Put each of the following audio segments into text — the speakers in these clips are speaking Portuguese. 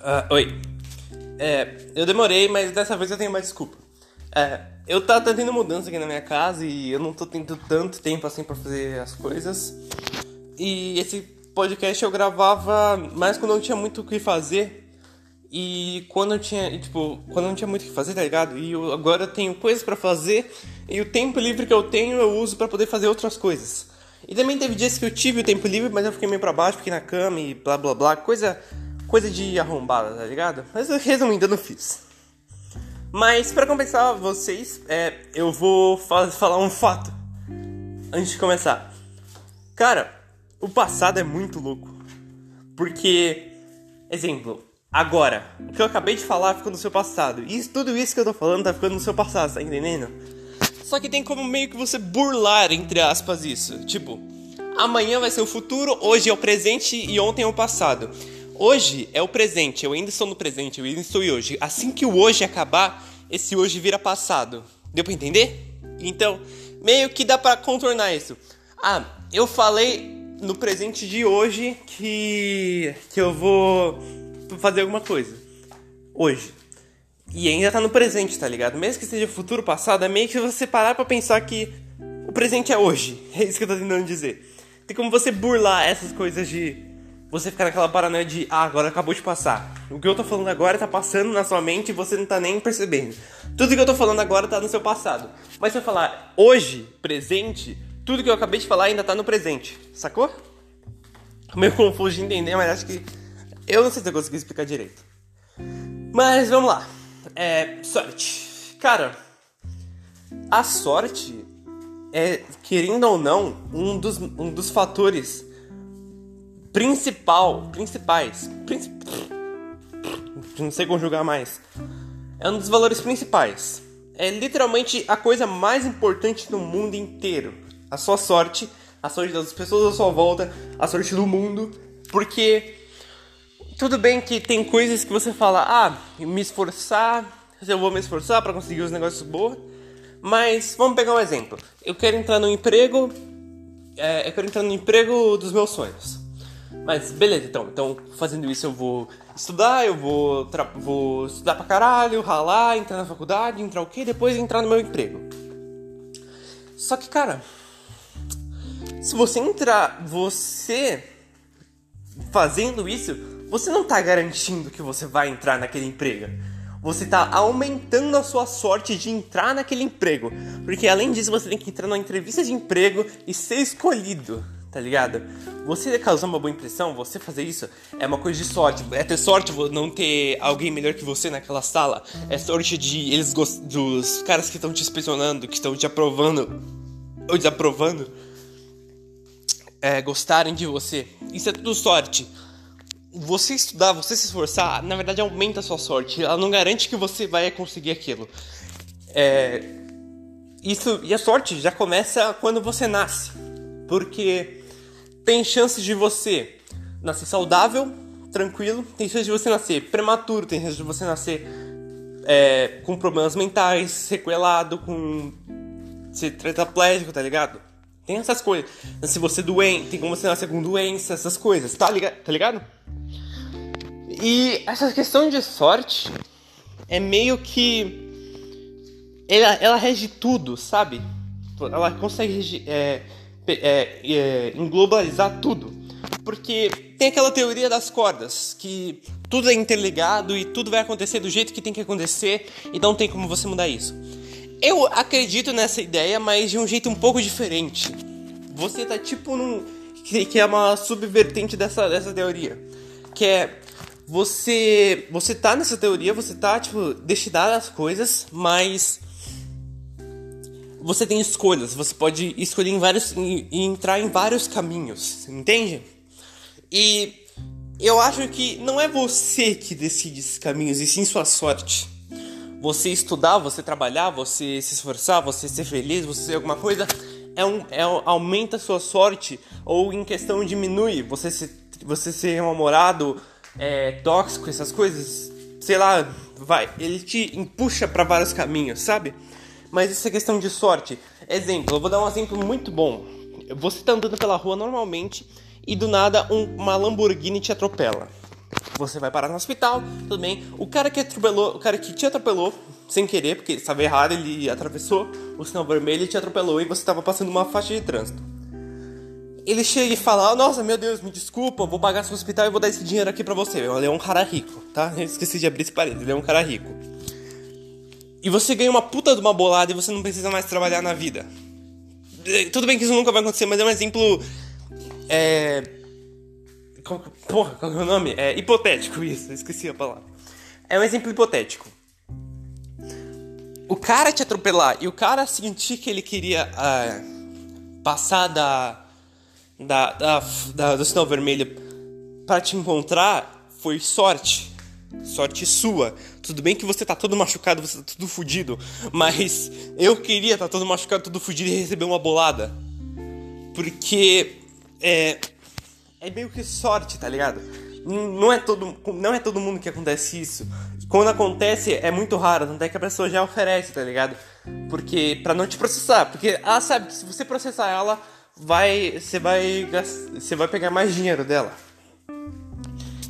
Ah, oi. É, eu demorei, mas dessa vez eu tenho uma desculpa. É, eu tá, tendo mudança aqui na minha casa e eu não tô tendo tanto tempo assim pra fazer as coisas. E esse podcast eu gravava mais quando eu não tinha muito o que fazer. E quando eu tinha, tipo, quando eu não tinha muito o que fazer, tá ligado? E eu, agora eu tenho coisas pra fazer e o tempo livre que eu tenho eu uso pra poder fazer outras coisas. E também teve dias que eu tive o tempo livre, mas eu fiquei meio pra baixo, fiquei na cama e blá blá blá, coisa coisa de arrombada, tá ligado? Mas resumindo, eu não fiz. Mas para compensar vocês, é, eu vou fa falar um fato antes de começar. Cara, o passado é muito louco. Porque, exemplo, agora, o que eu acabei de falar ficou no seu passado. E tudo isso que eu tô falando tá ficando no seu passado, tá entendendo? Só que tem como meio que você burlar, entre aspas, isso. Tipo, amanhã vai ser o futuro, hoje é o presente e ontem é o passado. Hoje é o presente, eu ainda estou no presente, eu ainda estou hoje. Assim que o hoje acabar, esse hoje vira passado. Deu pra entender? Então, meio que dá pra contornar isso. Ah, eu falei no presente de hoje que, que eu vou fazer alguma coisa. Hoje. E ainda tá no presente, tá ligado? Mesmo que seja futuro passado, é meio que você parar pra pensar que o presente é hoje. É isso que eu tô tentando dizer. Tem como você burlar essas coisas de você ficar naquela paranoia de, ah, agora acabou de passar. O que eu tô falando agora tá passando na sua mente e você não tá nem percebendo. Tudo que eu tô falando agora tá no seu passado. Mas se eu falar hoje, presente, tudo que eu acabei de falar ainda tá no presente. Sacou? Meio confuso de entender, mas acho que. Eu não sei se eu consegui explicar direito. Mas vamos lá. É. Sorte. Cara, a sorte é, querendo ou não, um dos, um dos fatores principal, principais, princip... não sei conjugar mais, é um dos valores principais. É literalmente a coisa mais importante no mundo inteiro. A sua sorte, a sorte das pessoas à sua volta, a sorte do mundo, porque tudo bem que tem coisas que você fala, ah, me esforçar, eu vou me esforçar para conseguir os negócios boas, mas vamos pegar um exemplo. Eu quero entrar no emprego, é, eu quero entrar no emprego dos meus sonhos. Mas beleza, então. Então, fazendo isso, eu vou estudar, eu vou, vou estudar pra caralho, ralar, entrar na faculdade, entrar o quê? Depois entrar no meu emprego. Só que, cara, se você entrar, você fazendo isso, você não tá garantindo que você vai entrar naquele emprego. Você tá aumentando a sua sorte de entrar naquele emprego. Porque além disso, você tem que entrar numa entrevista de emprego e ser escolhido tá ligado? Você causar uma boa impressão, você fazer isso, é uma coisa de sorte. É ter sorte não ter alguém melhor que você naquela sala. É sorte de eles dos caras que estão te inspecionando, que estão te aprovando ou desaprovando, é, gostarem de você. Isso é tudo sorte. Você estudar, você se esforçar, na verdade aumenta a sua sorte. Ela não garante que você vai conseguir aquilo. É, isso e a sorte já começa quando você nasce, porque tem chances de você nascer saudável, tranquilo, tem chances de você nascer prematuro, tem chances de você nascer é, com problemas mentais, sequelado, com ser tetraplégico, tá ligado? Tem essas coisas. Se você é doente, tem como você nascer com doença, essas coisas, tá ligado? Tá ligado? E essa questão de sorte é meio que. Ela, ela rege tudo, sabe? Ela consegue é, é, é, englobalizar tudo. Porque tem aquela teoria das cordas, que tudo é interligado e tudo vai acontecer do jeito que tem que acontecer e não tem como você mudar isso. Eu acredito nessa ideia, mas de um jeito um pouco diferente. Você tá tipo num. que, é uma subvertente dessa, dessa teoria. Que é. Você. Você tá nessa teoria, você tá, tipo, destinado às coisas, mas você tem escolhas, você pode escolher em vários e entrar em vários caminhos, entende? E eu acho que não é você que decide esses caminhos, e sim sua sorte. Você estudar, você trabalhar, você se esforçar, você ser feliz, você ser alguma coisa, é um, é, aumenta a sua sorte, ou em questão diminui, você ser, você ser um namorado é, tóxico, essas coisas, sei lá, vai, ele te empuxa para vários caminhos, sabe? Mas isso é questão de sorte. Exemplo, eu vou dar um exemplo muito bom. Você tá andando pela rua normalmente e do nada um, uma Lamborghini te atropela. Você vai parar no hospital, tudo bem. O cara que atropelou, o cara que te atropelou sem querer, porque estava errado, ele atravessou o sinal vermelho e te atropelou e você estava passando uma faixa de trânsito. Ele chega e fala: Nossa, meu Deus, me desculpa, vou pagar seu hospital e vou dar esse dinheiro aqui pra você. Ele é um cara rico, tá? Eu esqueci de abrir esse parede, ele é um cara rico. E você ganha uma puta de uma bolada e você não precisa mais trabalhar na vida. Tudo bem que isso nunca vai acontecer, mas é um exemplo. É. Qual, porra, qual é o nome? É hipotético isso, esqueci a palavra. É um exemplo hipotético. O cara te atropelar e o cara sentir que ele queria uh, passar da, da, da, da, do sinal vermelho para te encontrar foi sorte. Sorte sua. Tudo bem que você tá todo machucado, você tá tudo fudido. Mas eu queria tá todo machucado, todo fudido e receber uma bolada. Porque é. É meio que sorte, tá ligado? Não é todo, não é todo mundo que acontece isso. Quando acontece, é muito raro, tanto é que a pessoa já oferece, tá ligado? Porque. pra não te processar. Porque ela sabe que se você processar ela, vai. Você vai. Você vai pegar mais dinheiro dela.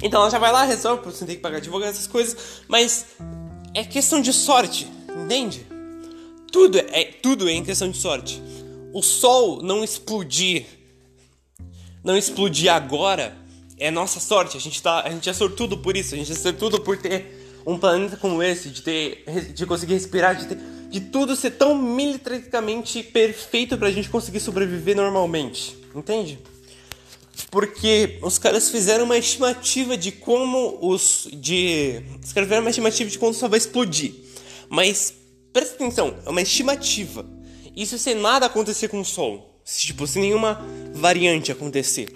Então ela já vai lá, resolve, você tem que pagar advogado, essas coisas, mas é questão de sorte, entende? Tudo é, tudo é em questão de sorte. O sol não explodir, não explodir agora é nossa sorte. A gente tá, a gente é sortudo por isso. A gente é sortudo por ter um planeta como esse, de ter, de conseguir respirar, de ter, de tudo ser tão militaricamente perfeito pra gente conseguir sobreviver normalmente, entende? Porque os caras fizeram uma estimativa de como os de os caras fizeram uma estimativa de quando só vai explodir. Mas presta atenção, é uma estimativa. Isso sem nada acontecer com o Sol, tipo sem nenhuma variante acontecer,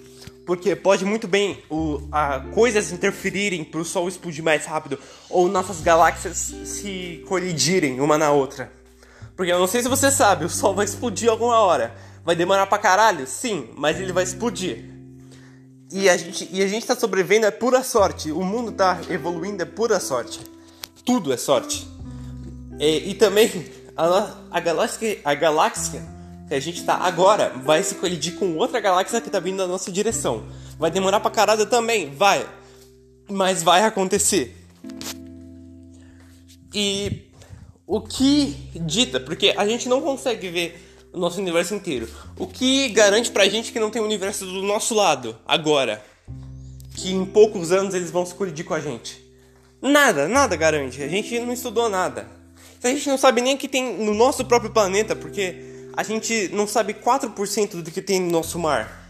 porque pode muito bem o, a, coisas interferirem para o Sol explodir mais rápido ou nossas galáxias se colidirem uma na outra. Porque eu não sei se você sabe, o Sol vai explodir alguma hora. Vai demorar pra caralho? Sim, mas ele vai explodir. E a gente, e a gente tá sobrevivendo é pura sorte. O mundo tá evoluindo é pura sorte. Tudo é sorte. E, e também a, a, galáxia, a galáxia que a gente tá agora vai se colidir com outra galáxia que tá vindo na nossa direção. Vai demorar pra caralho também, vai. Mas vai acontecer. E o que dita, porque a gente não consegue ver o nosso universo inteiro. O que garante pra gente que não tem um universo do nosso lado, agora? Que em poucos anos eles vão se colidir com a gente? Nada, nada garante. A gente não estudou nada. A gente não sabe nem o que tem no nosso próprio planeta, porque a gente não sabe 4% do que tem no nosso mar.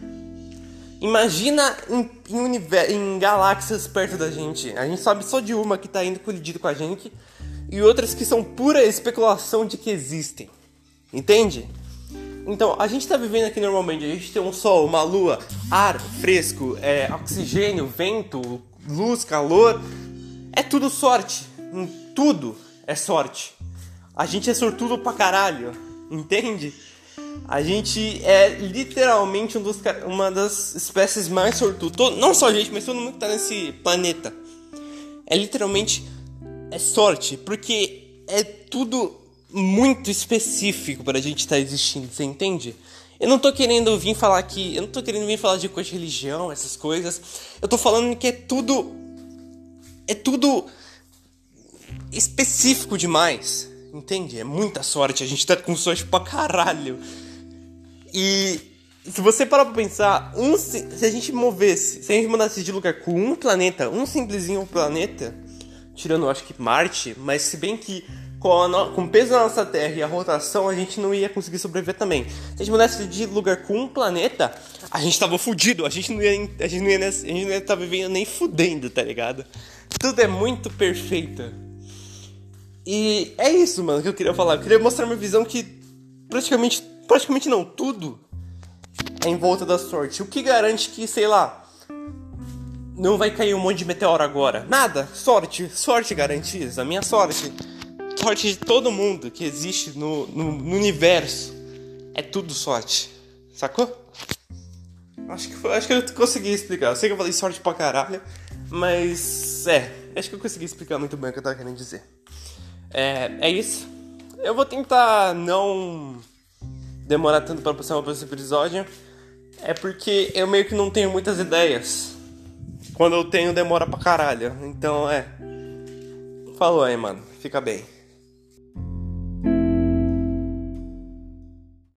Imagina em, em, em, galáxias perto da gente. A gente sabe só de uma que está indo colidido com a gente e outras que são pura especulação de que existem. Entende? Então, a gente está vivendo aqui normalmente, a gente tem um sol, uma lua, ar fresco, é, oxigênio, vento, luz, calor. É tudo sorte. Tudo é sorte. A gente é sortudo pra caralho, entende? A gente é literalmente um dos, uma das espécies mais sortudas. Não só a gente, mas todo mundo que tá nesse planeta. É literalmente é sorte, porque é tudo muito específico para a gente estar tá existindo, você entende? Eu não tô querendo vir falar aqui, eu não tô querendo vir falar de coisa de religião, essas coisas. Eu tô falando que é tudo é tudo específico demais, entende? É muita sorte, a gente tá com sorte pra caralho. E se você parar pra pensar, um, se a gente movesse, se a gente mudasse de lugar com um planeta, um simplesinho planeta, tirando acho que Marte, mas se bem que com, no, com o peso da nossa Terra e a rotação, a gente não ia conseguir sobreviver também. Se a gente mudasse de lugar com um planeta, a gente tava fudido, a gente não ia, a gente não ia, a gente não ia estar tá vivendo nem fudendo, tá ligado? Tudo é muito perfeito. E é isso, mano, que eu queria falar. Eu queria mostrar uma visão que praticamente, praticamente não, tudo é em volta da sorte. O que garante que, sei lá, não vai cair um monte de meteoro agora? Nada, sorte, sorte garantida, a minha sorte sorte de todo mundo que existe no, no, no universo. É tudo sorte. Sacou? Acho que, acho que eu consegui explicar. Eu sei que eu falei sorte pra caralho, mas é, acho que eu consegui explicar muito bem o que eu tava querendo dizer. É, é isso. Eu vou tentar não demorar tanto para passar para esse episódio. É porque eu meio que não tenho muitas ideias. Quando eu tenho, demora pra caralho. Então é. Falou aí, mano. Fica bem.